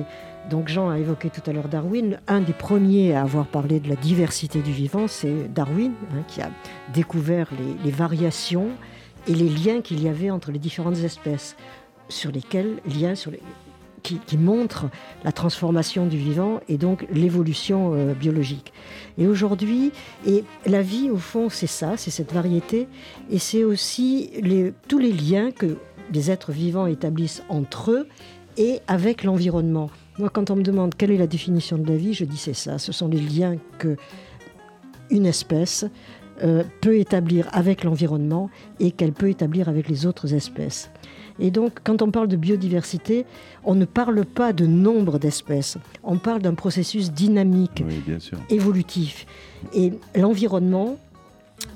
Donc Jean a évoqué tout à l'heure Darwin. Un des premiers à avoir parlé de la diversité du vivant, c'est Darwin, hein, qui a découvert les, variations et les liens qu'il y avait entre les différentes espèces, sur lesquels liens qui, qui montrent la transformation du vivant et donc l'évolution euh, biologique. Et aujourd'hui, la vie, au fond, c'est ça, c'est cette variété, et c'est aussi tous les liens que les êtres vivants établissent entre eux et avec l'environnement. Moi, quand on me demande quelle est la définition de la vie, je dis c'est ça, ce sont les liens que une espèce euh, peut établir avec l'environnement et qu'elle peut établir avec les autres espèces. Et donc, quand on parle de biodiversité, on ne parle pas de nombre d'espèces, on parle d'un processus dynamique Oui, bien sûr. évolutif. Et l'environnement,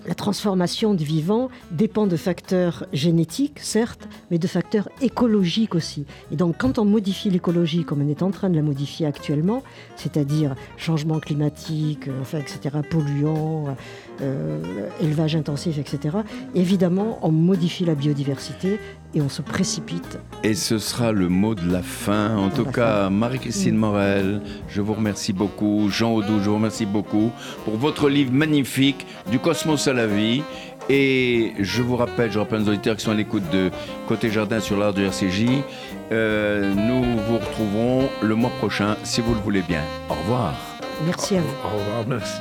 la transformation du vivant dépend de facteurs génétiques, certes, mais de facteurs écologiques aussi. Et donc, quand on modifie l'écologie, comme on est en train de la modifier actuellement, c'est-à-dire changement climatique, euh, enfin, etc., polluants, euh, élevage intensif, etc., évidemment, on modifie la biodiversité et on se précipite. Et ce sera le mot de la fin. En tout cas, Marie-Christine Mm. Morel, je vous remercie beaucoup. Jean Audou, je vous remercie beaucoup pour votre livre magnifique, Du cosmos à la vie. Et je vous rappelle, je rappelle aux auditeurs qui sont à l'écoute de Côté Jardin sur l'art de RCJ, euh, nous vous retrouverons le mois prochain, si vous le voulez bien. Au revoir. Merci à vous. Au revoir, merci.